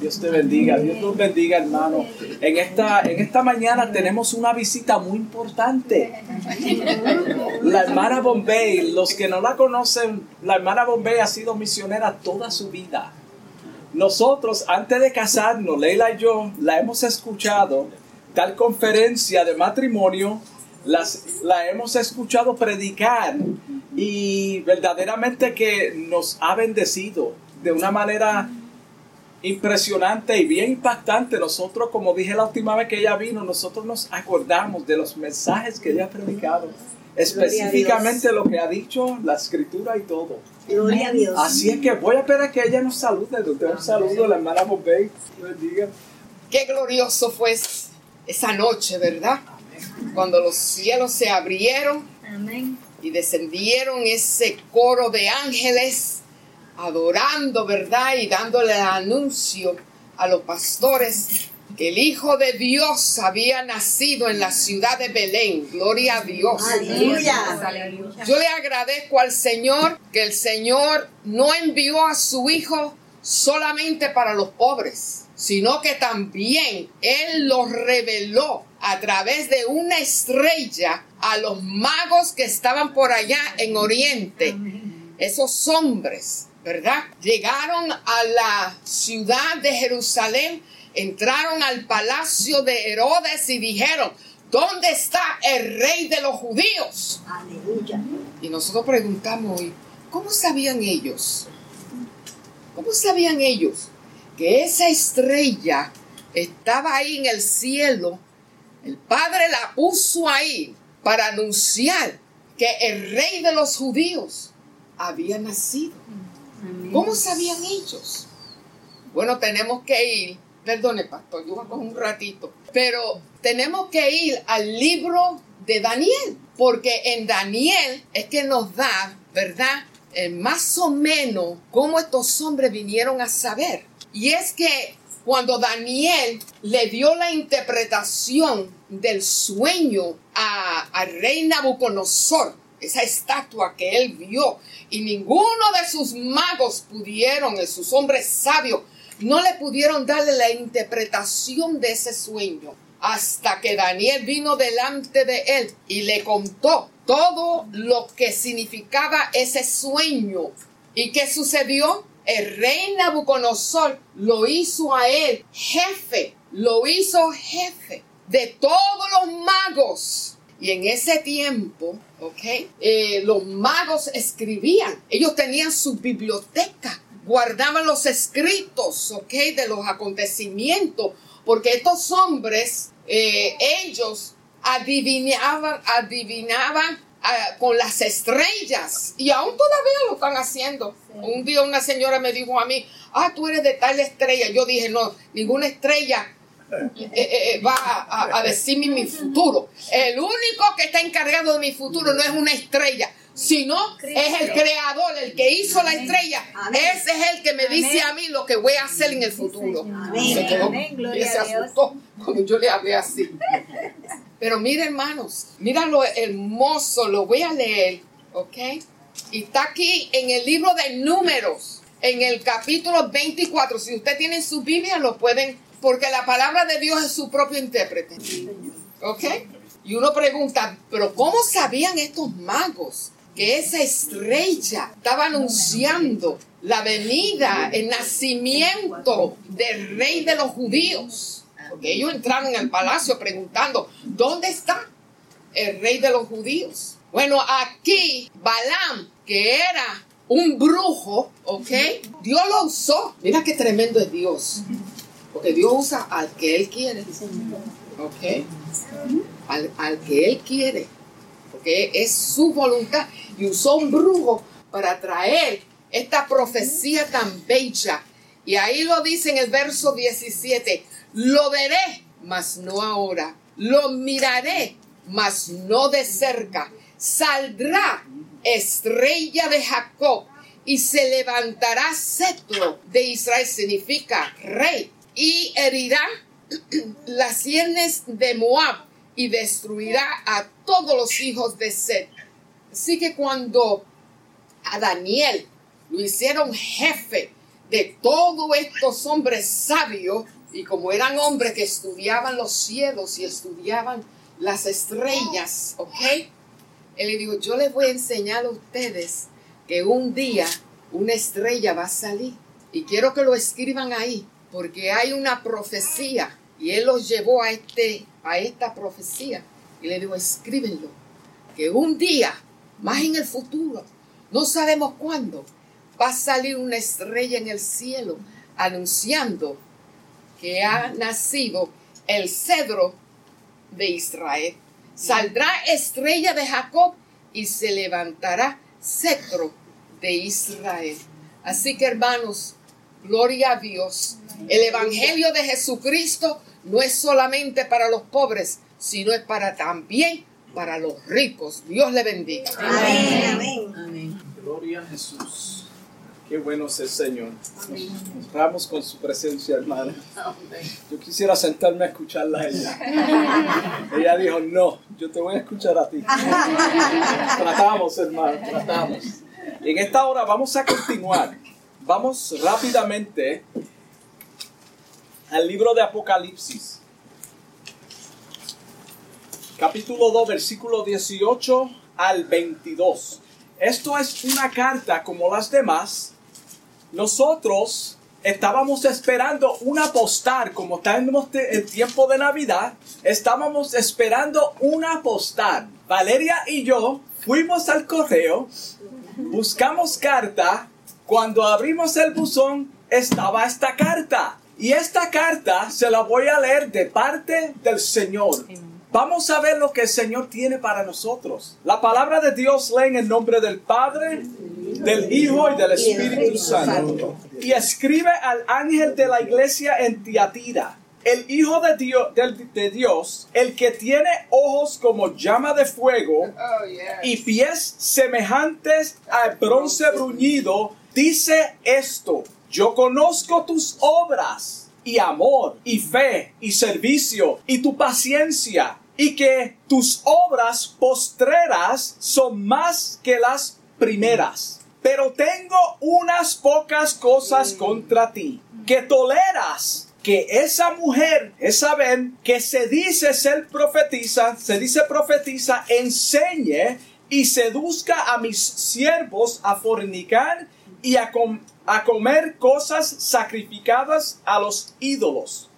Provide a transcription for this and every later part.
Dios te bendiga, Dios nos bendiga, hermano. En esta, en esta mañana tenemos una visita muy importante. La hermana Bombay, los que no la conocen, la hermana Bombay ha sido misionera toda su vida. Nosotros, antes de casarnos, Leila y yo, la hemos escuchado, tal conferencia de matrimonio, la hemos escuchado predicar y verdaderamente que nos ha bendecido de una manera impresionante y bien impactante. Nosotros, como dije la última vez que ella vino, nosotros nos acordamos de los mensajes que ella ha predicado, específicamente lo que ha dicho la escritura y todo. Gloria a Dios. Así es que voy a esperar que ella nos salude. Un saludo a la hermana Bombay. Bendiga. Qué glorioso fue esa noche, ¿verdad? Cuando los cielos se abrieron y descendieron ese coro de ángeles adorando, ¿verdad? Y dándole el anuncio a los pastores que el Hijo de Dios había nacido en la ciudad de Belén. Gloria a Dios. Yo le agradezco al Señor que el Señor no envió a su Hijo solamente para los pobres, sino que también Él lo reveló a través de una estrella a los magos que estaban por allá en Oriente. Esos hombres ¿verdad? Llegaron a la ciudad de Jerusalén, entraron al palacio de Herodes y dijeron, ¿dónde está el rey de los judíos? Aleluya. Y nosotros preguntamos hoy, ¿cómo sabían ellos? ¿Cómo sabían ellos que esa estrella estaba ahí en el cielo? El Padre la puso ahí para anunciar que el rey de los judíos había nacido. ¿Cómo sabían ellos? Bueno, tenemos que ir, perdone pastor, yo voy a un ratito, pero tenemos que ir al libro de Daniel, porque en Daniel es que nos da, ¿verdad? Eh, más o menos cómo estos hombres vinieron a saber. Y es que cuando Daniel le dio la interpretación del sueño a, a rey Nabucodonosor, esa estatua que él vio, y ninguno de sus magos pudieron, sus hombres sabios, no le pudieron darle la interpretación de ese sueño hasta que Daniel vino delante de él y le contó todo lo que significaba ese sueño. ¿Y qué sucedió? El rey Nabucodonosor lo hizo a él jefe, lo hizo jefe de todos los magos y en ese tiempo, ¿ok? Eh, los magos escribían, ellos tenían su biblioteca, guardaban los escritos, ¿ok? De los acontecimientos, porque estos hombres, eh, ellos adivinaban, adivinaban ah, con las estrellas y aún todavía lo están haciendo. Un día una señora me dijo a mí, ah, tú eres de tal estrella. Yo dije, no, ninguna estrella eh, eh, eh, va a, decirme mi futuro. El único que está encargado de mi futuro no es una estrella, sino es el creador, el que hizo la estrella. Ese es el que me dice a mí lo que voy a hacer en el futuro. Se quedó, y se asustó cuando yo le hablé así. Pero mira, hermanos, mira lo hermoso, lo voy a leer, ¿ok? Y está aquí en el libro de Números, en el capítulo 24. Si usted tiene su Biblia, lo pueden porque la palabra de Dios es su propio intérprete. ¿Ok? Y uno pregunta, pero ¿cómo sabían estos magos que esa estrella estaba anunciando la venida, el nacimiento del rey de los judíos? Porque ellos entraron al palacio preguntando, ¿dónde está el rey de los judíos? Bueno, aquí Balaam, que era un brujo, ¿ok? Dios lo usó. Mira qué tremendo es Dios. Porque Dios usa al que Él quiere. ¿Ok? Al, que Él quiere. Porque es su voluntad. Y usó un brujo para traer esta profecía tan bella. Y ahí lo dice en el verso 17. Lo veré, mas no ahora. Lo miraré, mas no de cerca. Saldrá estrella de Jacob y se levantará cetro de Israel. Significa rey y herirá las sienes de Moab y destruirá a todos los hijos de Seth. Así que cuando a Daniel lo hicieron jefe de todos estos hombres sabios, y como eran hombres que estudiaban los cielos y estudiaban las estrellas, ¿ok? Él le dijo, yo les voy a enseñar a ustedes que un día una estrella va a salir. Y quiero que lo escriban ahí, porque hay una profecía. Y él los llevó a, este, a esta profecía. Y le dijo, escríbenlo. Que un día, más en el futuro, no sabemos cuándo, va a salir una estrella en el cielo anunciando que ha nacido el cedro de Israel. Saldrá estrella de Jacob y se levantará cetro de Israel. Así que hermanos, gloria a Dios. El Evangelio de Jesucristo no es solamente para los pobres, sino es para también para los ricos. Dios le bendiga. Amén. Amén. Gloria a Jesús. Qué bueno es el Señor. Nos vamos con su presencia, hermana. Yo quisiera sentarme a escucharla a ella. Ella dijo, no, yo te voy a escuchar a ti. Tratamos, hermano, tratamos. En esta hora vamos a continuar. Vamos rápidamente al libro de Apocalipsis. Capítulo 2, versículo 18 al 22. Esto es una carta como las demás nosotros estábamos esperando una postal, como estamos en tiempo de Navidad, estábamos esperando una postal. Valeria y yo fuimos al correo, buscamos carta, cuando abrimos el buzón estaba esta carta. Y esta carta se la voy a leer de parte del Señor. Vamos a ver lo que el Señor tiene para nosotros. La palabra de Dios lee en el nombre del Padre, del Hijo y del Espíritu Santo. Y escribe al ángel de la iglesia en Tiatira, el Hijo de Dios, de, Dios, el que tiene ojos como llama de fuego oh, y pies semejantes al bronce bruñido, dice esto, yo conozco tus obras y amor y fe y servicio y tu paciencia y que tus obras postreras son más que las primeras. Pero tengo unas pocas cosas contra ti, que toleras que esa mujer, esa ven, que se dice ser profetiza, se dice profetiza, enseñe y seduzca a mis siervos a fornicar y a, a comer cosas sacrificadas a los ídolos.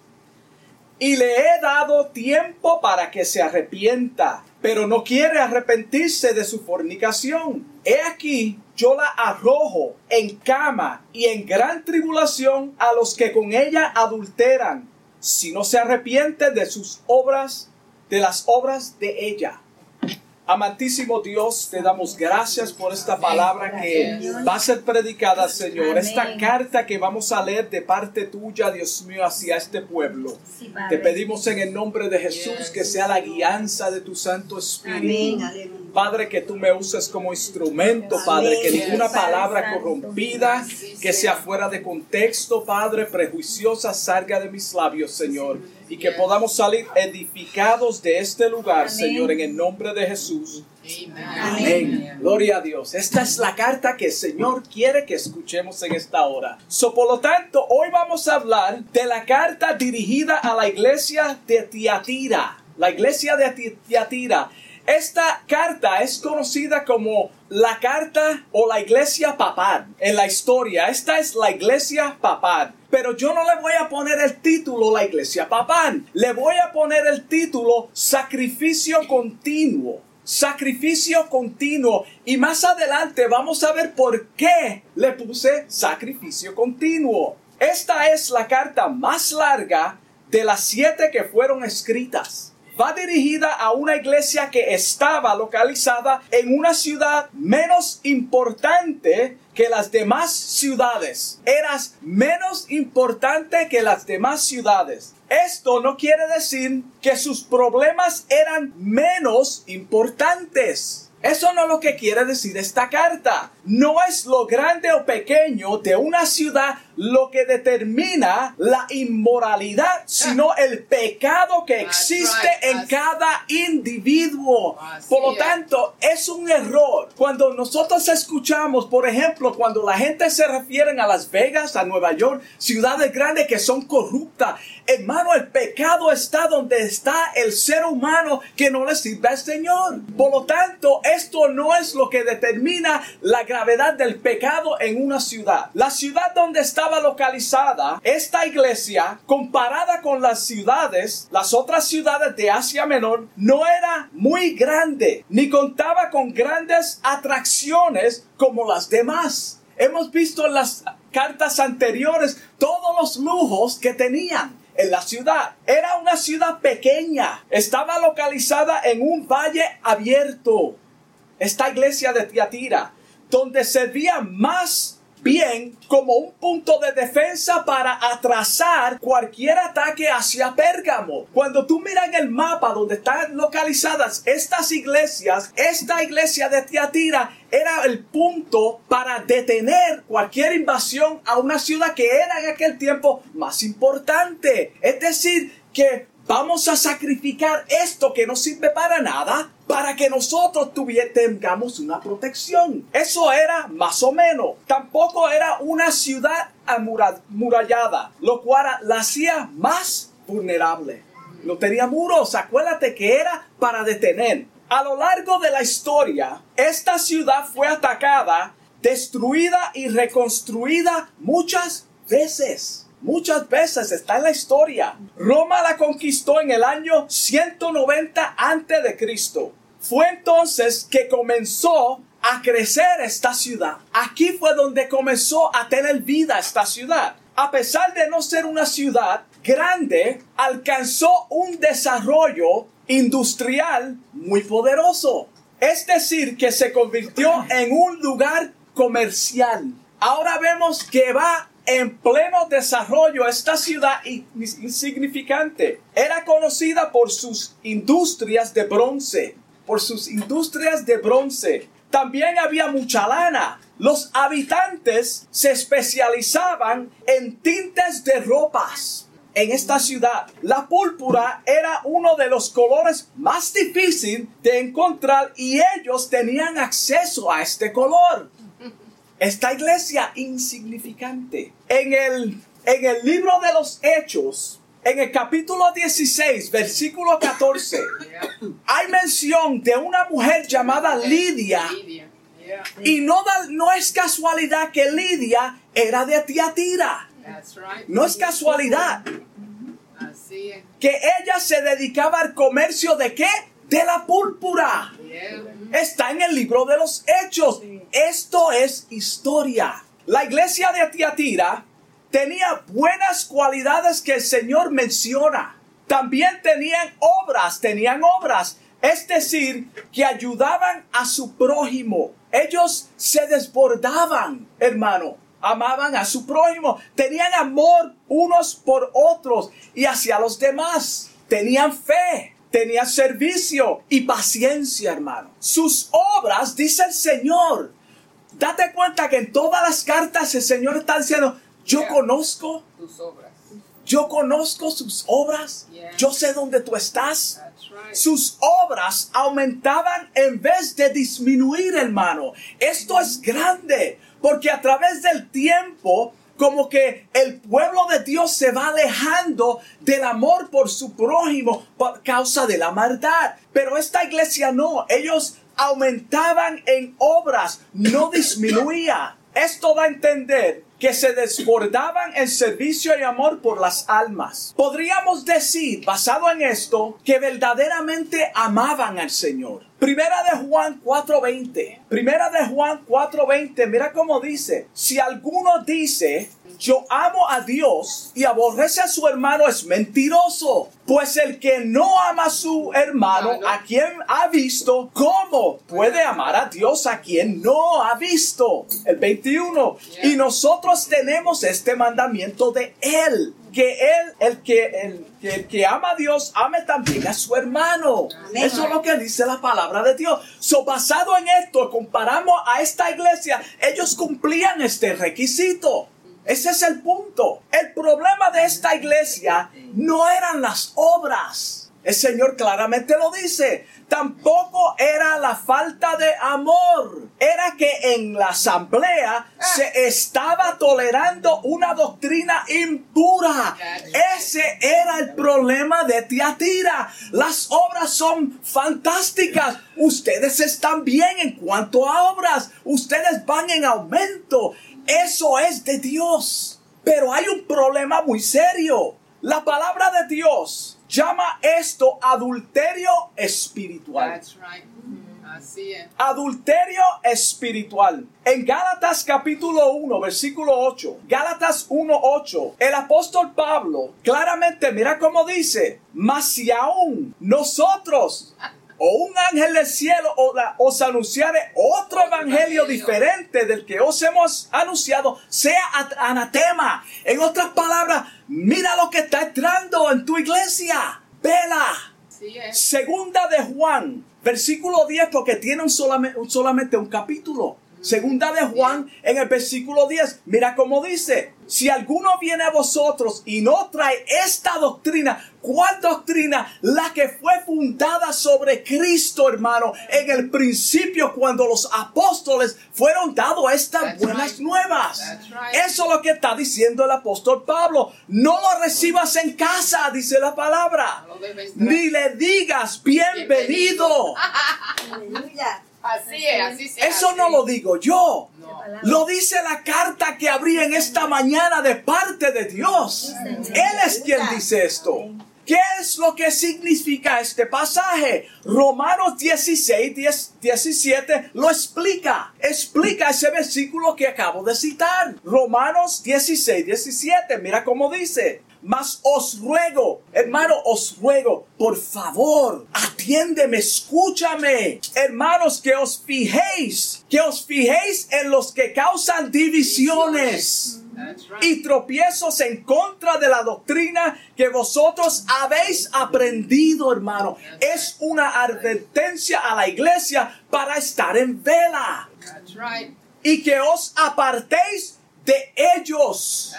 Y le he dado tiempo para que se arrepienta, pero no quiere arrepentirse de su fornicación. He aquí, yo la arrojo en cama y en gran tribulación a los que con ella adulteran, si no se arrepiente de sus obras, de las obras de ella. Amantísimo Dios, te damos gracias por esta palabra que va a ser predicada, Señor. Esta carta que vamos a leer de parte tuya, Dios mío, hacia este pueblo. Te pedimos en el nombre de Jesús que sea la guianza de tu Santo Espíritu. Padre, que tú me uses como instrumento, Padre, que ninguna palabra corrompida, que sea fuera de contexto, Padre, prejuiciosa, salga de mis labios, Señor y que podamos salir edificados de este lugar, Señor, en el nombre de Jesús. Amén. Gloria a Dios. Esta es la carta que el Señor quiere que escuchemos en esta hora. So, por lo tanto, hoy vamos a hablar de la carta dirigida a la iglesia de Tiatira. La iglesia de Tiatira. Esta carta es conocida como la carta o la iglesia papal en la historia. Esta es la iglesia papal. Pero yo no le voy a poner el título la iglesia papal. Le voy a poner el título sacrificio continuo. Sacrificio continuo. Y más adelante vamos a ver por qué le puse sacrificio continuo. Esta es la carta más larga de las siete que fueron escritas va dirigida a una iglesia que estaba localizada en una ciudad menos importante que las demás ciudades. Eras menos importante que las demás ciudades. Esto no quiere decir que sus problemas eran menos importantes. Eso no es lo que quiere decir esta carta. No es lo grande o pequeño de una ciudad lo que determina la inmoralidad, sino el pecado que existe en cada individuo. Por lo tanto, es un error. Cuando nosotros escuchamos, por ejemplo, cuando la gente se refiere a Las Vegas, a Nueva York, ciudades grandes que son corruptas, hermano, el pecado está donde está el ser humano que no le sirve al Señor. Por lo tanto, esto no es lo que determina la gravedad del pecado en una ciudad. La ciudad donde estaba localizada esta iglesia, comparada con las ciudades, las otras ciudades de Asia Menor, no era muy grande, ni contaba con grandes atracciones como las demás. Hemos visto en las cartas anteriores todos los lujos que tenían en la ciudad. Era una ciudad pequeña. Estaba localizada en un valle abierto. Esta iglesia de Tiatira, donde servía más bien como un punto de defensa para atrasar cualquier ataque hacia Pérgamo. Cuando tú miras en el mapa donde están localizadas estas iglesias, esta iglesia de Tiatira era el punto para detener cualquier invasión a una ciudad que era en aquel tiempo más importante. Es decir, que vamos a sacrificar esto que no sirve para nada para que nosotros tengamos una protección. Eso era más o menos. Tampoco era una ciudad amurallada, lo cual la hacía más vulnerable. No tenía muros, acuérdate que era para detener. A lo largo de la historia, esta ciudad fue atacada, destruida y reconstruida muchas veces. Muchas veces está en la historia. Roma la conquistó en el año 190 antes de Cristo. Fue entonces que comenzó a crecer esta ciudad. Aquí fue donde comenzó a tener vida esta ciudad. A pesar de no ser una ciudad grande, alcanzó un desarrollo industrial muy poderoso. Es decir, que se convirtió en un lugar comercial. Ahora vemos que va en pleno desarrollo esta ciudad insignificante. Era conocida por sus industrias de bronce, por sus industrias de bronce. También había mucha lana. Los habitantes se especializaban en tintes de ropas. En esta ciudad, la púrpura era uno de los colores más difíciles de encontrar y ellos tenían acceso a este color. Esta iglesia insignificante. En el, en el libro de los Hechos, en el capítulo 16, versículo 14, hay mención de una mujer llamada Lidia. Y no, no es casualidad que Lidia era de Tiatira. No es casualidad. Que ella se dedicaba al comercio de qué? De la púrpura. Está en el libro de los Hechos. Esto es historia. La iglesia de Tiatira tenía buenas cualidades que el Señor menciona. También tenían obras, tenían obras. Es decir, que ayudaban a su prójimo. Ellos se desbordaban, hermano. Amaban a su prójimo. Tenían amor unos por otros y hacia los demás. Tenían fe. Tenían servicio y paciencia, hermano. Sus obras, dice el Señor. Date cuenta que en todas las cartas el Señor está diciendo, yo conozco tus obras. Yo conozco sus obras. Yo sé dónde tú estás. Sus obras aumentaban en vez de disminuir, hermano. Esto es grande, porque a través del tiempo, como que el pueblo de Dios se va alejando del amor por su prójimo por causa de la maldad. Pero esta iglesia no, ellos aumentaban en obras, no disminuía. Esto da a entender que se desbordaban en servicio y amor por las almas. Podríamos decir, basado en esto, que verdaderamente amaban al Señor. Primera de Juan 4:20. Primera de Juan 4:20. Mira cómo dice, si alguno dice, yo amo a Dios y aborrece a su hermano es mentiroso. Pues el que no ama a su hermano, a quien ha visto, ¿cómo puede amar a Dios a quien no ha visto? El 21. Y nosotros tenemos este mandamiento de Él que él, el que, el, que ama a Dios, ame también a su hermano. Eso es lo que dice la palabra de Dios. So, basado en esto, comparamos a esta iglesia, ellos cumplían este requisito. Ese es el punto. El problema de esta iglesia no eran las obras. El Señor claramente lo dice. Tampoco era la falta de amor. Era que en la asamblea se estaba tolerando una doctrina impura. Ese era el problema de Tiatira. Las obras son fantásticas. Ustedes están bien en cuanto a obras. Ustedes van en aumento. Eso es de Dios. Pero hay un problema muy serio. La palabra de Dios llama esto adulterio espiritual. Así es. Adulterio espiritual. En Gálatas capítulo 1, versículo 8. Gálatas 1, 8. El apóstol Pablo claramente, mira cómo dice, mas si aún nosotros o un ángel del cielo os anunciare otro evangelio diferente del que os hemos anunciado, sea anatema. En otras palabras, mira lo que está entrando en tu iglesia. Vela. Segunda de Juan, versículo 10, porque tiene un solamente un capítulo. Segunda de Juan en el versículo 10. Mira cómo dice, si alguno viene a vosotros y no trae esta doctrina, ¿cuál doctrina? La que fue fundada sobre Cristo, hermano, en el principio cuando los apóstoles fueron dados estas buenas nuevas. Eso es lo que está diciendo el apóstol Pablo. No lo recibas en casa, dice la palabra. Ni le digas bienvenido. Aleluya. Así es, así es. Eso no lo digo yo. Lo dice la carta que abrí en esta mañana de parte de Dios. Él es quien dice esto. ¿Qué es lo que significa este pasaje? Romanos 16, 17 lo explica. Explica ese versículo que acabo de citar. Romanos 16, 17. Mira cómo dice. Mas os ruego, hermano, os ruego, por favor, atiéndeme, escúchame. Hermanos, que os fijéis, que os fijéis en los que causan divisiones. Y tropiezos en contra de la doctrina que vosotros habéis aprendido, hermano. Es una advertencia a la iglesia para estar en vela. Y que os apartéis de ellos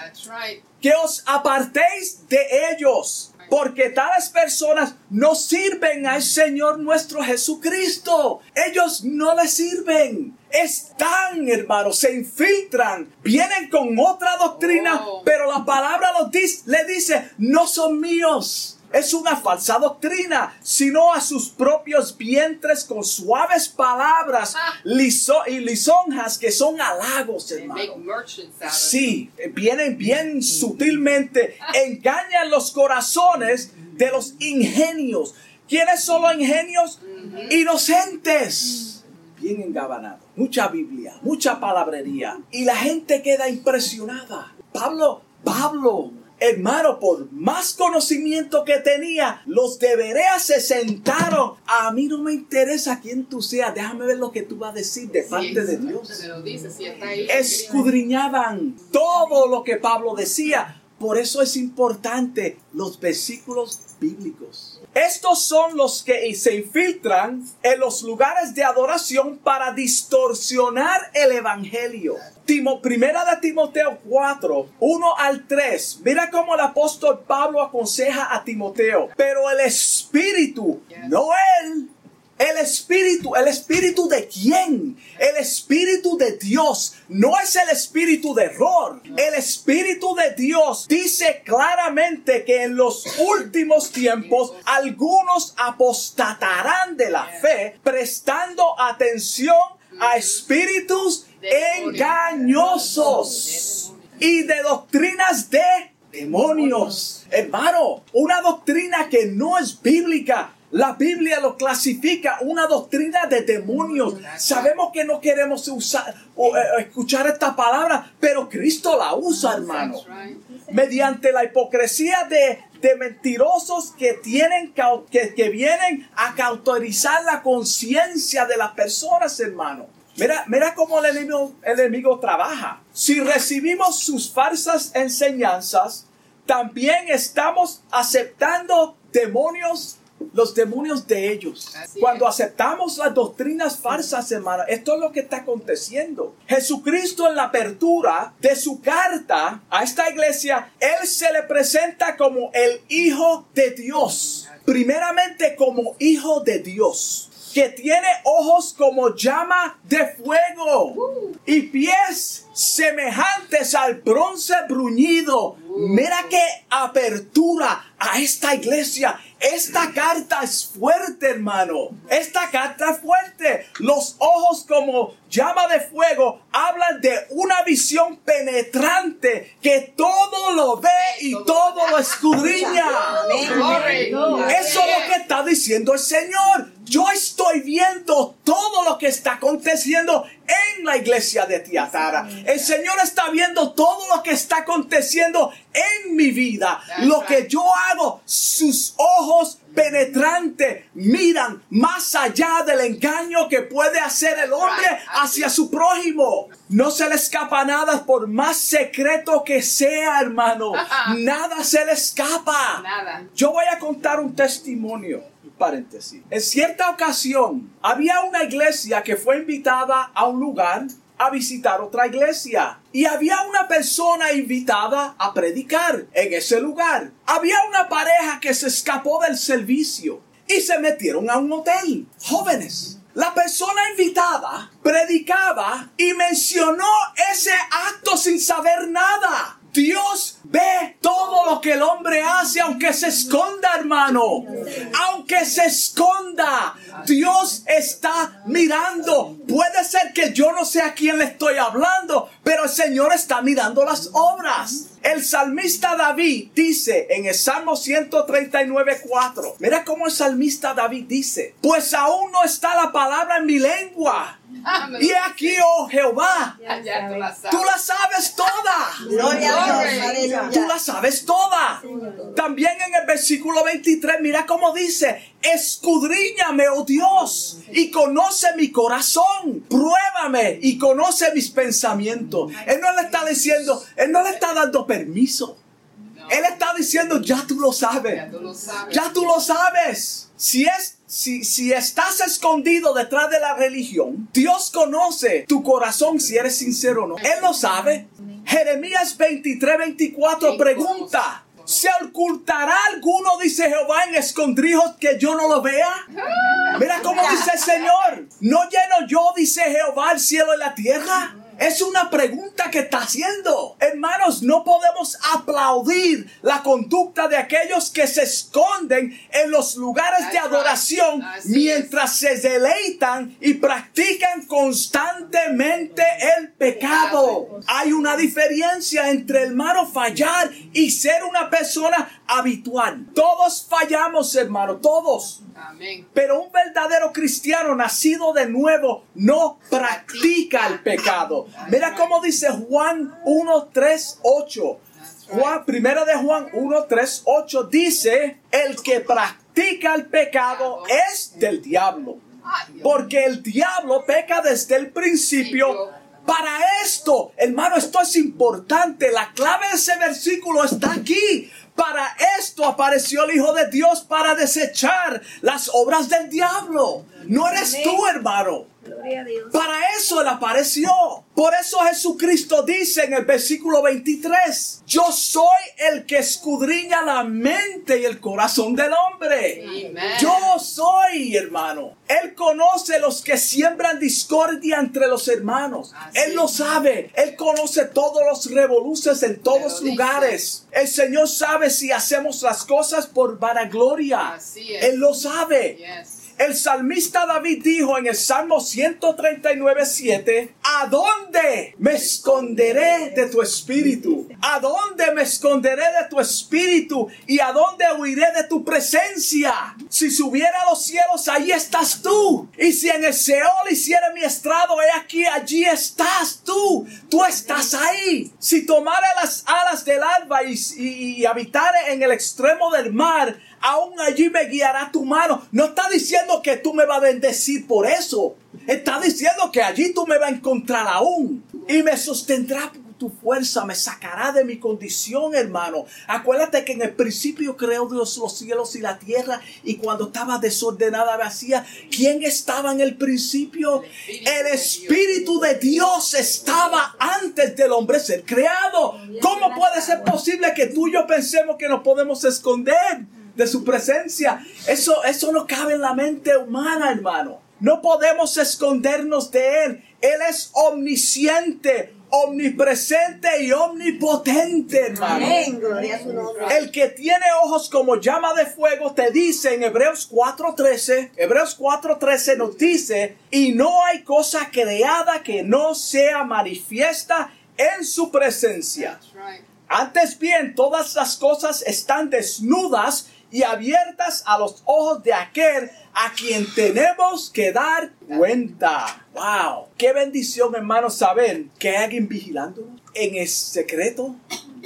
que os apartéis de ellos, porque tales personas no sirven al Señor nuestro Jesucristo. Ellos no le sirven. Están, hermanos, se infiltran, vienen con otra doctrina, oh. pero la palabra los dice, le dice, no son míos es una falsa doctrina, sino a sus propios vientres con suaves palabras ah. y lisonjas que son halagos, hermano. Sí, vienen bien sutilmente, engañan los corazones de los ingenios. ¿Quiénes son los ingenios? Inocentes. Bien engabanados. Mucha Biblia, mucha palabrería. Y la gente queda impresionada. Pablo, Pablo hermano, por más conocimiento que tenía, los deberes se sentaron. A mí no me interesa quién tú seas, déjame ver lo que tú vas a decir de parte de Dios. Escudriñaban todo lo que Pablo decía. Por eso es importante los versículos bíblicos. Estos son los que se infiltran en los lugares de adoración para distorsionar el evangelio. primera de Timoteo 4, 1 al 3. Mira cómo el apóstol Pablo aconseja a Timoteo. Pero el Espíritu, no él, el espíritu, el espíritu de quién? El espíritu de Dios. No es el espíritu de error. El espíritu de Dios dice claramente que en los últimos tiempos algunos apostatarán de la fe prestando atención a espíritus engañosos y de doctrinas de demonios. Hermano, una doctrina que no es bíblica la Biblia lo clasifica una doctrina de demonios. Sabemos que no queremos usar o, eh, escuchar esta palabra, pero Cristo la usa, hermano. Mediante la hipocresía de, de mentirosos que tienen que, que vienen a cauterizar la conciencia de las personas, hermano. Mira, mira cómo el enemigo, el enemigo trabaja. Si recibimos sus falsas enseñanzas, también estamos aceptando demonios los demonios de ellos. Cuando aceptamos las doctrinas falsas, hermano, esto es lo que está aconteciendo. Jesucristo en la apertura de su carta a esta iglesia, Él se le presenta como el Hijo de Dios. Primeramente como Hijo de Dios que tiene ojos como llama de fuego y pies semejantes al bronce bruñido. Mira qué apertura a esta iglesia. Esta carta es fuerte, hermano. Esta carta es fuerte. Los ojos como llama de fuego hablan de una visión penetrante que todo lo ve y todo lo escudriña. Eso es lo que está diciendo el Señor. Yo estoy viendo todo lo que está aconteciendo en la iglesia de Tiatara. El Señor está viendo todo lo que está aconteciendo en mi vida. Lo que yo hago, sus ojos penetrantes miran más allá del engaño que puede hacer el hombre hacia su prójimo. No se le escapa nada por más secreto que sea, hermano. Nada se le escapa. Yo voy a contar un testimonio En cierta ocasión había una iglesia que fue invitada a un lugar a visitar otra iglesia. Y había una persona invitada a predicar en ese lugar. Había una pareja que se escapó del servicio y se metieron a un hotel. Jóvenes. La persona invitada predicaba y mencionó ese acto sin saber nada. Dios ve todo lo que el hombre hace, aunque se esconda, hermano. Aunque se esconda, Dios está mirando. Puede ser que yo no sé a quién le estoy hablando, pero el Señor está mirando las obras. El salmista David dice en el Salmo 139.4, mira cómo el salmista David dice, pues aún no está la palabra en mi lengua. Y aquí, oh Jehová, tú la sabes toda. Tú la sabes toda. También en el versículo 23, mira cómo dice, escudriñame, oh Dios, y conoce mi corazón. Pruébame y conoce mis pensamientos. Él no le está diciendo, él no le está dando permiso. Él está diciendo, ya tú lo sabes. Ya tú lo sabes. Si es si, si, estás escondido detrás de la religión, Dios conoce tu corazón si eres sincero o no. Él lo sabe. Jeremías 23, 24 pregunta. ¿Se ocultará alguno, dice Jehová, en escondrijos que yo no lo vea? Mira cómo dice el Señor. ¿No lleno yo, dice Jehová, el cielo y la tierra? Es una pregunta que está haciendo. Hermanos, no podemos aplaudir la conducta de aquellos que se esconden en los lugares de adoración mientras se deleitan y practican constantemente el pecado. Hay una diferencia entre hermano fallar y ser una persona habitual. Todos fallamos, hermano, todos. Pero un verdadero cristiano nacido de nuevo no practica el pecado. Mira cómo dice Juan 1, 3, 8. Juan, primera de Juan 1, 3, 8 dice, el que practica el pecado es del diablo. Porque el diablo peca desde el principio. Para esto, hermano, esto es importante. La clave de ese versículo está aquí. Para esto apareció el Hijo de Dios para desechar las obras del diablo. No eres tú, hermano. Para eso Él apareció. Por eso Jesucristo dice en el versículo 23, yo soy el que escudriña la mente y el corazón del hombre. Yo soy, hermano. Él conoce los que siembran discordia entre los hermanos. Él lo sabe. Él conoce todos los revoluces en todos lugares. El Señor sabe si hacemos las cosas por vanagloria. Él lo sabe. El salmista David dijo en el Salmo 139, 7, ¿a dónde me esconderé de tu espíritu? ¿A dónde me esconderé de tu espíritu? ¿Y a dónde huiré de tu presencia? Si subiera a los cielos, ahí estás tú. Y si en el Seol hiciera mi estrado, he aquí, allí estás tú. Tú estás ahí. Si tomara las alas del alba y, y, y en el extremo del mar, aún allí me guiará tu mano. No está diciendo que tú me vas a bendecir por eso. Está diciendo que allí tú me vas a encontrar aún y me sostendrá tu fuerza me sacará de mi condición, hermano. Acuérdate que en el principio creó Dios los cielos y la tierra y cuando estaba desordenada vacía, ¿quién estaba en el principio? El Espíritu de Dios estaba antes del hombre ser creado. ¿Cómo puede ser posible que tú y yo pensemos que nos podemos esconder de su presencia? Eso, eso no cabe en la mente humana, hermano. No podemos escondernos de Él. Él es omnisciente, omnipresente y omnipotente, hermano. El que tiene ojos como llama de fuego te dice en Hebreos 4:13, Hebreos 4:13 nos dice, y no hay cosa creada que no sea manifiesta en su presencia. Antes bien, todas las cosas están desnudas y abiertas a los ojos de aquel a quien tenemos que dar cuenta. ¡Wow! ¡Qué bendición, hermanos, saber que hay alguien vigilándonos en el secreto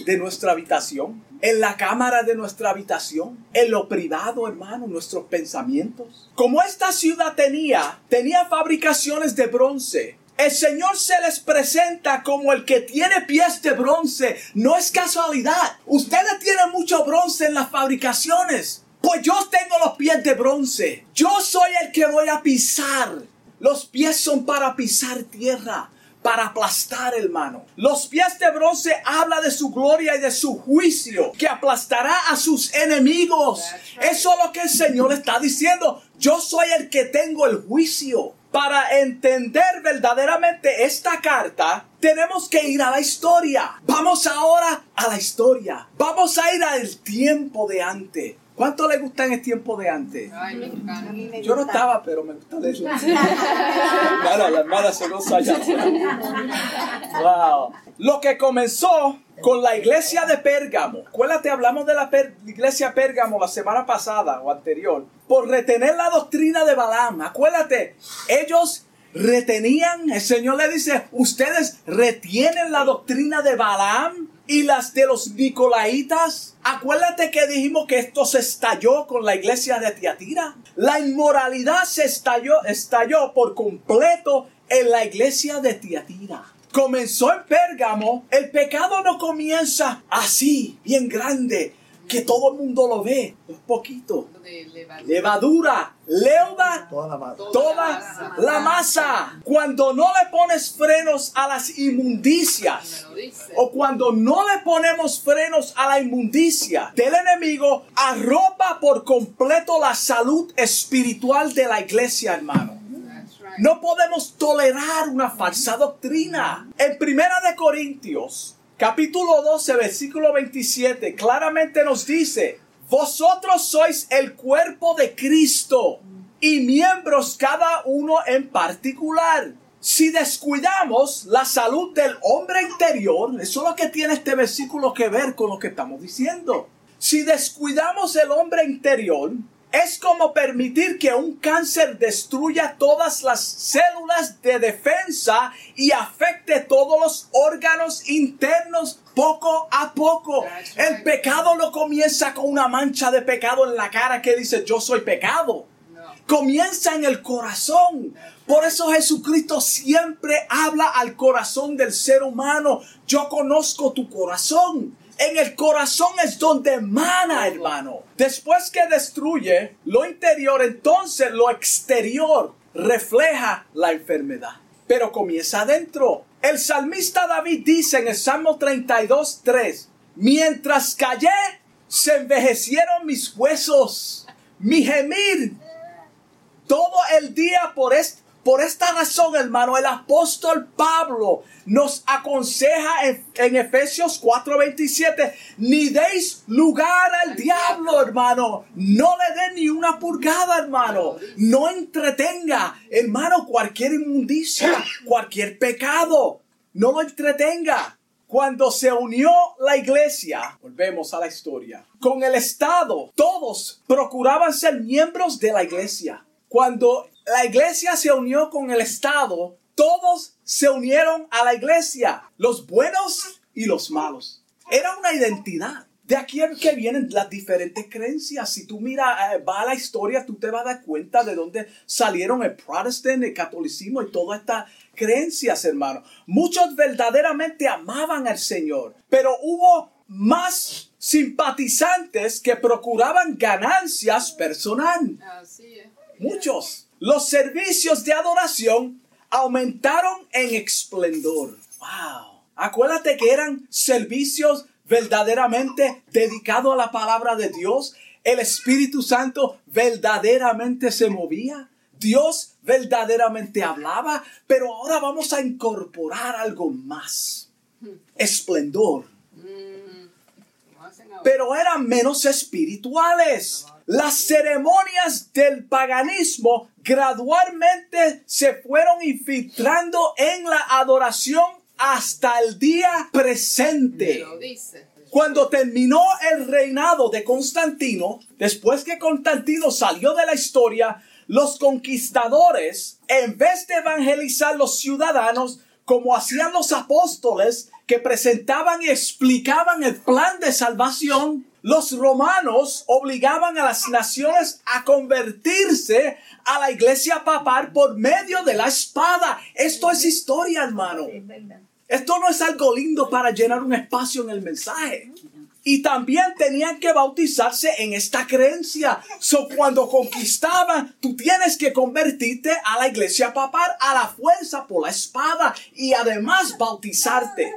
de nuestra habitación! En la cámara de nuestra habitación, en lo privado, hermano, nuestros pensamientos. Como esta ciudad tenía, tenía fabricaciones de bronce, el Señor se les presenta como el que tiene pies de bronce. No es casualidad. Ustedes tienen mucho bronce en las fabricaciones. Pues yo tengo los pies de bronce. Yo soy el que voy a pisar. Los pies son para pisar tierra, para aplastar, hermano. Los pies de bronce habla de su gloria y de su juicio, que aplastará a sus enemigos. Eso es lo que el Señor está diciendo. Yo soy el que tengo el juicio. Para entender verdaderamente esta carta, tenemos que ir a la historia. Vamos ahora a la historia. Vamos a ir al tiempo de antes. ¿Cuánto le gusta en el tiempo de antes? Ay, me encanta. Yo no estaba, pero me gusta de eso. la hermana se goza ya. Wow. Lo que comenzó con la iglesia de Pérgamo. Acuérdate, hablamos de la iglesia Pérgamo la semana pasada o anterior. Por retener la doctrina de Balaam. Acuérdate, ellos retenían, el Señor le dice, ustedes retienen la doctrina de Balaam y las de los Nicolaitas. Acuérdate que dijimos que esto se estalló con la iglesia de Tiatira. La inmoralidad se estalló, estalló por completo en la iglesia de Tiatira. Comenzó en Pérgamo. El pecado no comienza así, bien grande que todo el mundo lo ve, un poquito. Levadura, leuda toda, la, masa. Cuando no le pones frenos a las inmundicias, o cuando no le ponemos frenos a la inmundicia del enemigo, arropa por completo la salud espiritual de la iglesia, hermano. No podemos tolerar una falsa doctrina. En Primera de Corintios capítulo 12, versículo 27, claramente nos dice, vosotros sois el cuerpo de Cristo y miembros cada uno en particular. Si descuidamos la salud del hombre interior, eso es lo que tiene este versículo que ver con lo que estamos diciendo. Si descuidamos el hombre interior, es como permitir que un cáncer destruya todas las células de defensa y afecte todos los órganos internos poco a poco. El pecado no comienza con una mancha de pecado en la cara que dice yo soy pecado. Comienza en el corazón. Por eso Jesucristo siempre habla al corazón del ser humano. Yo conozco tu corazón. En el corazón es donde emana, hermano. Después que destruye lo interior, entonces lo exterior refleja la enfermedad. Pero comienza adentro. El salmista David dice en el Salmo 32, 3, mientras callé, se envejecieron mis huesos, mi gemir todo el día por, este por esta razón, hermano, el apóstol Pablo nos aconseja en, Efesios 4:27, ni deis lugar al diablo, hermano. No le den ni una purgada, hermano. No entretenga, hermano, cualquier inmundicia, cualquier pecado. No lo entretenga. Cuando se unió la iglesia, volvemos a la historia, con el Estado, todos procuraban ser miembros de la iglesia. Cuando la iglesia se unió con el Estado, todos se unieron a la iglesia, los buenos y los malos. Era una identidad. De aquí es que vienen las diferentes creencias. Si tú miras, eh, va a la historia, tú te vas a dar cuenta de dónde salieron el protestante, el catolicismo y todas estas creencias, hermano. Muchos verdaderamente amaban al Señor, pero hubo más simpatizantes que procuraban ganancias personal. Muchos. Los servicios de adoración aumentaron en esplendor. Wow. Acuérdate que eran servicios verdaderamente dedicados a la palabra de Dios. El Espíritu Santo verdaderamente se movía. Dios verdaderamente hablaba. Pero ahora vamos a incorporar algo más. Esplendor. Pero eran menos espirituales. Las ceremonias del paganismo gradualmente se fueron infiltrando en la adoración hasta el día presente. Cuando terminó el reinado de Constantino, después que Constantino salió de la historia, los conquistadores, en vez de evangelizar los ciudadanos, como hacían los apóstoles, que presentaban y explicaban el plan de salvación, los romanos obligaban a las naciones a convertirse a la iglesia papal por medio de la espada. Esto es historia, hermano. Esto no es algo lindo para llenar un espacio en el mensaje. Y también tenían que bautizarse en esta creencia. So, cuando conquistaban, tú tienes que convertirte a la iglesia papal a la fuerza por la espada y además bautizarte.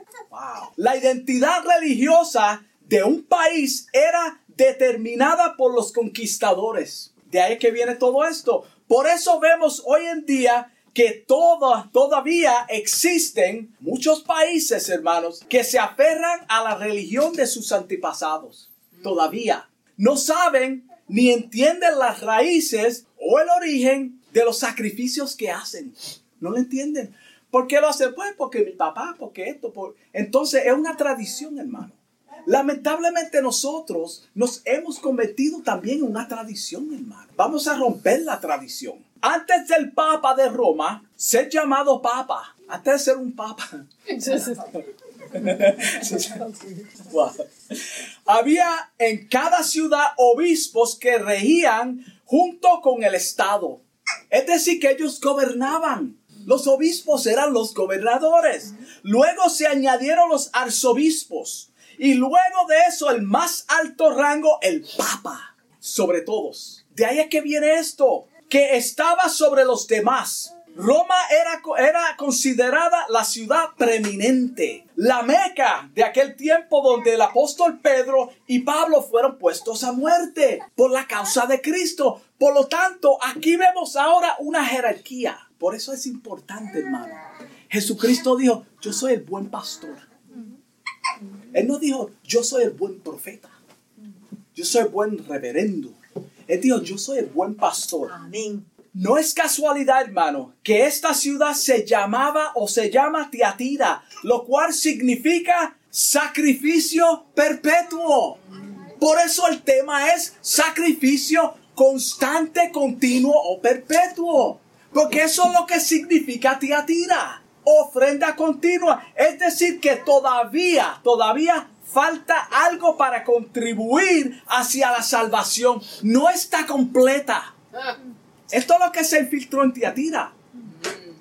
La identidad religiosa de un país era determinada por los conquistadores. De ahí que viene todo esto. Por eso vemos hoy en día que todavía existen muchos países, hermanos, que se aferran a la religión de sus antepasados. Todavía. No saben ni entienden las raíces o el origen de los sacrificios que hacen. No lo entienden. ¿Por qué lo hacen? Pues porque mi papá, porque esto. Por... Entonces es una tradición, hermano. Lamentablemente nosotros nos hemos convertido también en una tradición, hermano. Vamos a romper la tradición. Antes del Papa de Roma, ser llamado Papa, antes de ser un Papa. Había en cada ciudad obispos que regían junto con el Estado. Es decir, que ellos gobernaban. Los obispos eran los gobernadores. Luego se añadieron los arzobispos. Y luego de eso, el más alto rango, el Papa, sobre todos. De ahí es que viene esto, que estaba sobre los demás. Roma era, era, considerada la ciudad preeminente, la meca de aquel tiempo donde el apóstol Pedro y Pablo fueron puestos a muerte por la causa de Cristo. Por lo tanto, aquí vemos ahora una jerarquía. Por eso es importante, hermano. Jesucristo dijo, yo soy el buen pastor. Él no dijo, yo soy el buen profeta. Yo soy el buen reverendo. Él dijo, yo soy el buen pastor. Amén. No es casualidad, hermano, que esta ciudad se llamaba o se llama Tiatira, lo cual significa sacrificio perpetuo. Por eso el tema es sacrificio constante, continuo o perpetuo. Porque eso es lo que significa Tiatira ofrenda continua. Es decir, que todavía, todavía falta algo para contribuir hacia la salvación. No está completa. Esto es lo que se infiltró en Tiatira.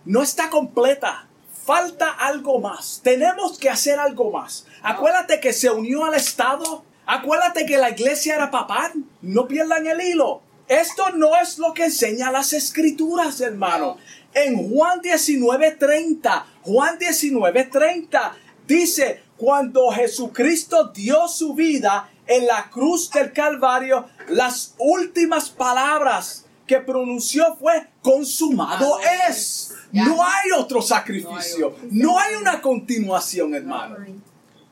No está completa. Falta algo más. Tenemos que hacer algo más. Acuérdate que se unió al Estado. Acuérdate que la iglesia era papal. No pierdan el hilo. Esto no es lo que enseña las escrituras, hermano. En Juan 19:30, Juan 19:30 dice, cuando Jesucristo dio su vida en la cruz del Calvario, las últimas palabras que pronunció fue, consumado es. No hay otro sacrificio. No hay una continuación, hermano.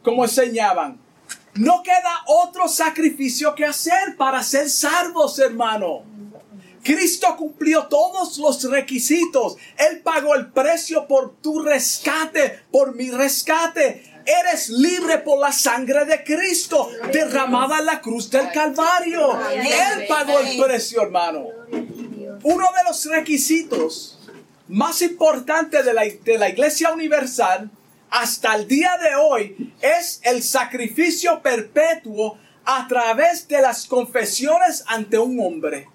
Como enseñaban. No queda otro sacrificio que hacer para ser salvos, hermano. Cristo cumplió todos los requisitos. Él pagó el precio por tu rescate, por mi rescate. Eres libre por la sangre de Cristo derramada en la cruz del Calvario. Él pagó el precio, hermano. Uno de los requisitos más importantes de la, de la Iglesia Universal hasta el día de hoy es el sacrificio perpetuo a través de las confesiones ante un hombre.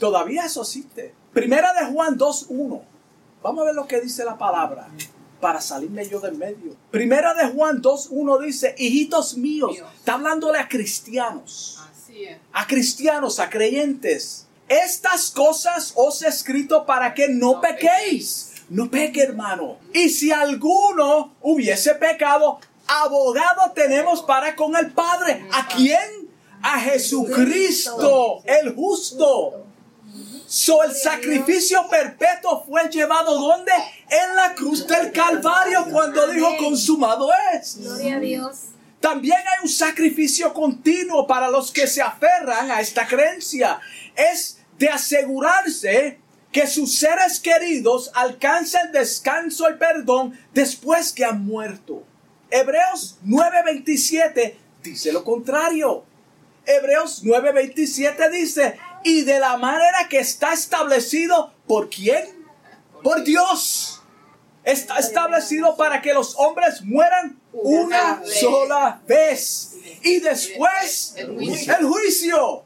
Todavía eso existe. Primera de Juan 2.1. Vamos a ver lo que dice la palabra para salirme yo del medio. Primera de Juan 2.1 dice, hijitos míos, está hablándole a cristianos. A cristianos, a creyentes. Estas cosas os he escrito para que no, pequéis. No peque, hermano. Y si alguno hubiese pecado, abogado tenemos para con el Padre. ¿A quién? A Jesucristo, el justo. So, el sacrificio perpetuo fue llevado ¿dónde? En la cruz del Calvario cuando dijo consumado es. Gloria a Dios. También hay un sacrificio continuo para los que se aferran a esta creencia. Es de asegurarse que sus seres queridos alcancen descanso y perdón después que han muerto. Hebreos 9:27 dice lo contrario. Hebreos 9:27 dice, y de la manera que está establecido por quién? Por Dios. Está establecido para que los hombres mueran una sola vez. Y después el juicio.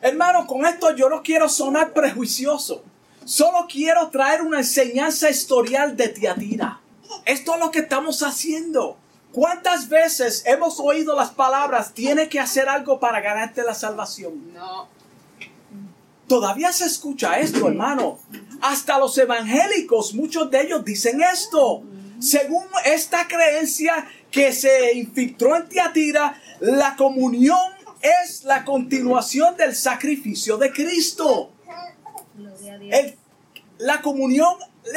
Hermano, con esto yo no quiero sonar prejuicioso. Solo quiero traer una enseñanza historial de Tiatira. Esto es lo que estamos haciendo. ¿Cuántas veces hemos oído las palabras, tiene que hacer algo para ganarte la salvación? No. Todavía se escucha esto, hermano. Hasta los evangélicos, muchos de ellos dicen esto. Según esta creencia que se infiltró en Tiatira, la comunión es la continuación del sacrificio de Cristo. la comunión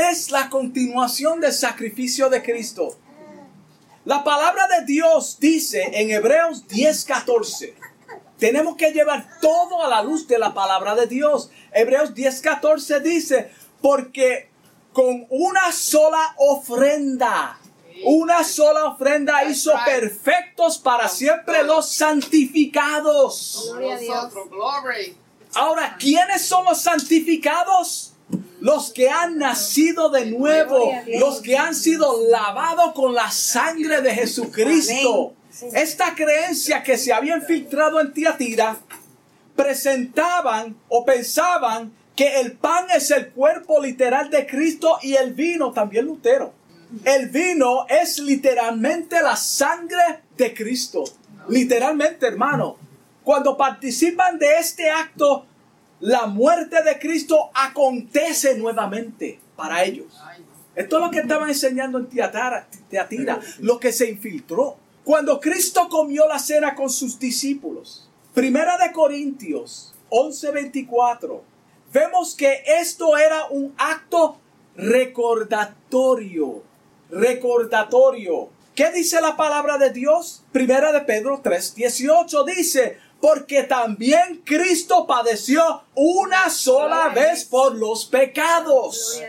es la continuación del sacrificio de Cristo. La palabra de Dios dice en Hebreos 10:14. Tenemos que llevar todo a la luz de la palabra de Dios. Hebreos 10:14 dice, porque con una sola ofrenda, una sola ofrenda hizo perfectos para siempre los santificados. Ahora, ¿quiénes son los santificados? Los que han nacido de nuevo, los que han sido lavados con la sangre de Jesucristo. Esta creencia que se había infiltrado en Tiatira presentaban o pensaban que el pan es el cuerpo literal de Cristo y el vino también Lutero. El vino es literalmente la sangre de Cristo. Literalmente, hermano. Cuando participan de este acto, la muerte de Cristo acontece nuevamente para ellos. Esto es lo que estaban enseñando en Teatira, lo que se infiltró. Cuando Cristo comió la cena con sus discípulos, Primera de Corintios 11:24, vemos que esto era un acto recordatorio, recordatorio. ¿Qué dice la palabra de Dios? Primera de Pedro 3:18 dice, porque también Cristo padeció una sola vez por los pecados,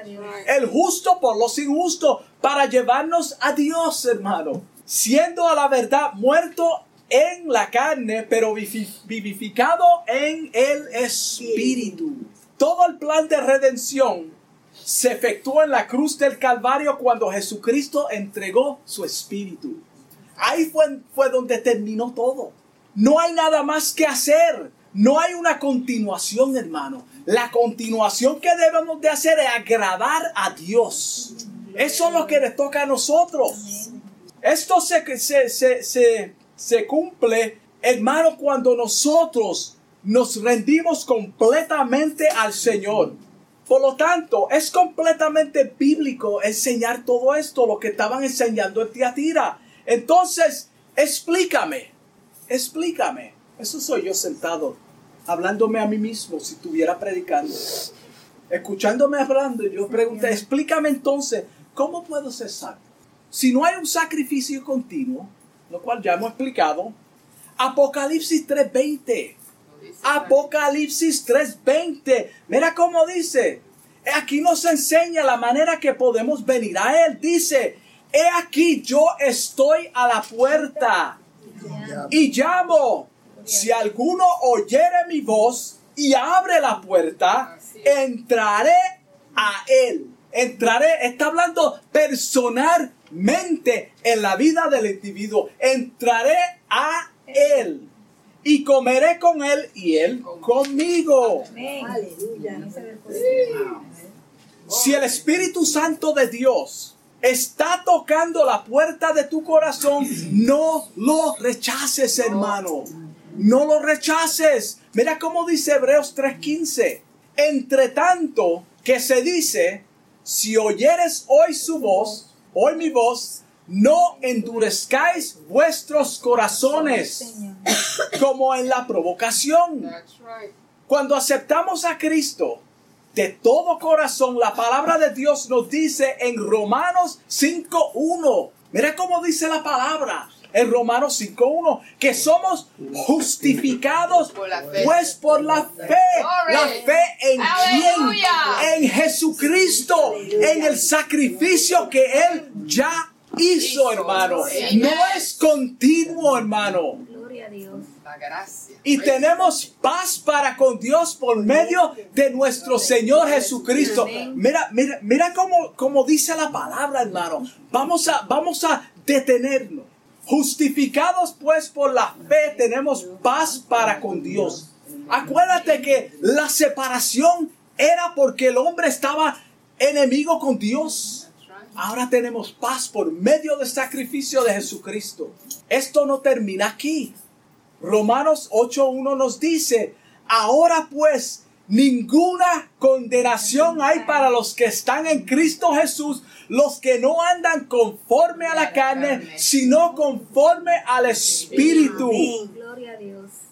el justo por los injustos, para llevarnos a Dios, hermano, siendo a la verdad muerto en la carne, pero vivificado en el Espíritu. Todo el plan de redención se efectuó en la cruz del Calvario cuando Jesucristo entregó su Espíritu. Ahí fue, fue donde terminó todo. No hay nada más que hacer. No hay una continuación, hermano. La continuación que debemos de hacer es agradar a Dios. Eso es lo que le toca a nosotros. Esto se, se, se, se cumple, hermano, cuando nosotros nos rendimos completamente al Señor. Por lo tanto, es completamente bíblico enseñar todo esto, lo que estaban enseñando en Tiatira. Entonces, explícame, explícame. Eso soy yo sentado, hablándome a mí mismo si estuviera predicando. Escuchándome hablando, yo pregunté, explícame entonces, ¿cómo puedo ser salvo? Si no hay un sacrificio continuo, lo cual ya hemos explicado, Apocalipsis 3.20. Apocalipsis 3.20. Mira cómo dice. Aquí nos enseña la manera que podemos venir a Él. Dice, he aquí yo estoy a la puerta y llamo. Si alguno oyere mi voz y abre la puerta, entraré a él. Entraré, está hablando personalmente en la vida del individuo. Entraré a Él. Y comeré con Él y Él conmigo. Si el Espíritu Santo de Dios está tocando la puerta de tu corazón, no lo rechaces, hermano. No lo rechaces. Mira cómo dice Hebreos 3:15. Entre tanto que se dice, si oyeres hoy su voz, hoy mi voz, no endurezcáis vuestros corazones como en la provocación. Cuando aceptamos a Cristo, de todo corazón, la palabra de Dios nos dice en Romanos 5.1. Mira cómo dice la palabra en Romanos 5.1, que somos justificados pues por la fe. La fe en quién? En Jesucristo, en el sacrificio que Él ya hizo, hermano. No es continuo, hermano. Gloria a Dios. Y tenemos paz para con Dios por medio de nuestro Señor Jesucristo. Mira, mira, mira cómo, cómo dice la palabra, hermano. Vamos a, vamos a detenernos. Justificados pues por la fe tenemos paz para con Dios. Acuérdate que la separación era porque el hombre estaba enemigo con Dios. Ahora tenemos paz por medio del sacrificio de Jesucristo. Esto no termina aquí. Romanos 8.1 nos dice, ahora pues ninguna condenación hay para los que están en Cristo Jesús, los que no andan conforme a la carne, sino conforme al Espíritu.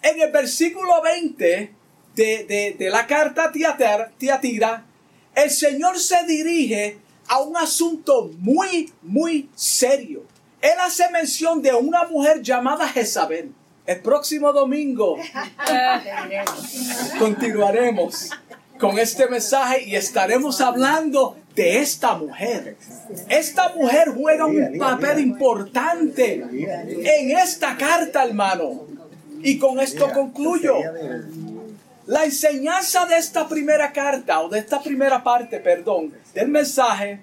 En el versículo 20 de, la carta Tiatira, el Señor se dirige a un asunto muy, muy serio. Él hace mención de una mujer llamada Jezabel. El próximo domingo continuaremos con este mensaje y estaremos hablando de esta mujer. Esta mujer juega un papel importante en esta carta, hermano. Y con esto concluyo. La enseñanza de esta primera carta, o de esta primera parte, perdón, del mensaje,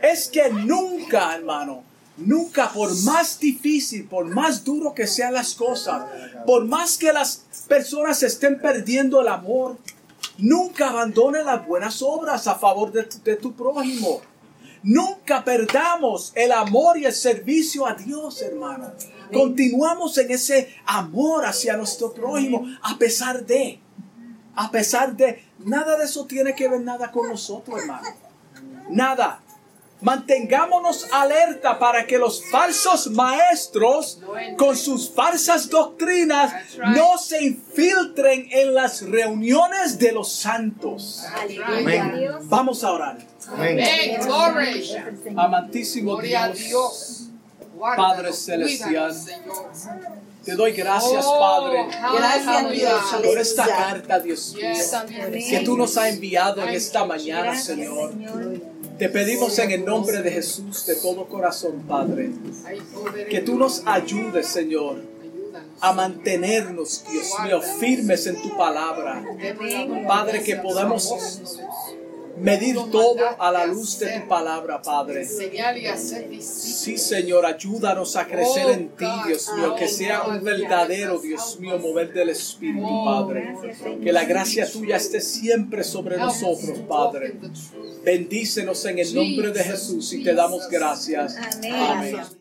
es que nunca, hermano, Nunca, por más difícil, por más duro que sean las cosas, por más que las personas estén perdiendo el amor, nunca abandone las buenas obras a favor de tu, prójimo. Nunca perdamos el amor y el servicio a Dios, hermano. Continuamos en ese amor hacia nuestro prójimo a pesar de, a pesar de, nada de eso tiene que ver nada con nosotros, hermano. Nada. Mantengámonos alerta para que los falsos maestros con sus falsas doctrinas no se infiltren en las reuniones de los santos. Vamos a orar. Amantísimo Dios, Padre Celestial. Te doy gracias, oh, Padre, por esta carta, Dios mío, que tú nos has enviado en esta mañana, Señor. Te pedimos en el nombre de Jesús de todo corazón, Padre, que tú nos ayudes, Señor, a mantenernos, Dios mío, firmes en tu palabra. Padre, que podamos medir todo a la luz de tu palabra, Padre. Sí, Señor, ayúdanos a crecer en ti, Dios mío, que sea un verdadero, Dios mío, mover del Espíritu, Padre. Que la gracia tuya esté siempre sobre nosotros, Padre. Bendícenos en el nombre de Jesús y te damos gracias. Amén.